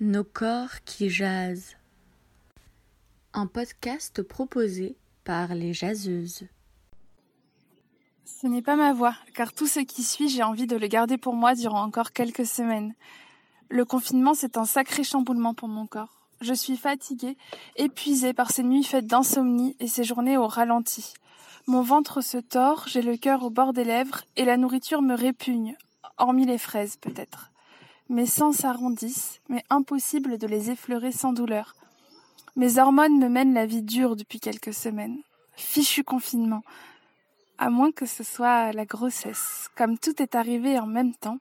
Nos corps qui jasent. Un podcast proposé par les jaseuses. Ce n'est pas ma voix, car tout ce qui suit, j'ai envie de le garder pour moi durant encore quelques semaines. Le confinement, c'est un sacré chamboulement pour mon corps. Je suis fatiguée, épuisée par ces nuits faites d'insomnie et ces journées au ralenti. Mon ventre se tord, j'ai le cœur au bord des lèvres et la nourriture me répugne, hormis les fraises peut-être. Mes sens s'arrondissent, mais impossible de les effleurer sans douleur. Mes hormones me mènent la vie dure depuis quelques semaines. Fichu confinement. À moins que ce soit la grossesse. Comme tout est arrivé en même temps,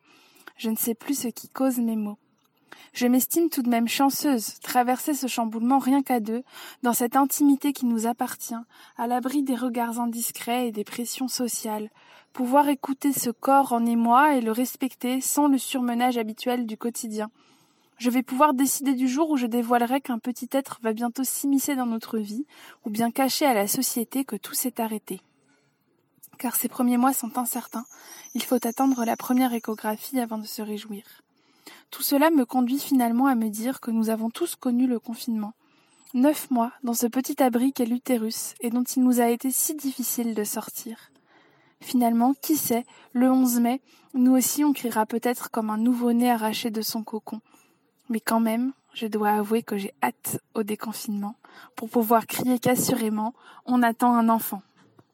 je ne sais plus ce qui cause mes maux. Je m'estime tout de même chanceuse, traverser ce chamboulement rien qu'à deux, dans cette intimité qui nous appartient, à l'abri des regards indiscrets et des pressions sociales, pouvoir écouter ce corps en émoi et le respecter sans le surmenage habituel du quotidien. Je vais pouvoir décider du jour où je dévoilerai qu'un petit être va bientôt s'immiscer dans notre vie, ou bien cacher à la société que tout s'est arrêté. Car ces premiers mois sont incertains, il faut attendre la première échographie avant de se réjouir. Tout cela me conduit finalement à me dire que nous avons tous connu le confinement. Neuf mois dans ce petit abri qu'est l'utérus et dont il nous a été si difficile de sortir. Finalement, qui sait, le 11 mai, nous aussi on criera peut-être comme un nouveau-né arraché de son cocon. Mais quand même, je dois avouer que j'ai hâte au déconfinement pour pouvoir crier qu'assurément on attend un enfant.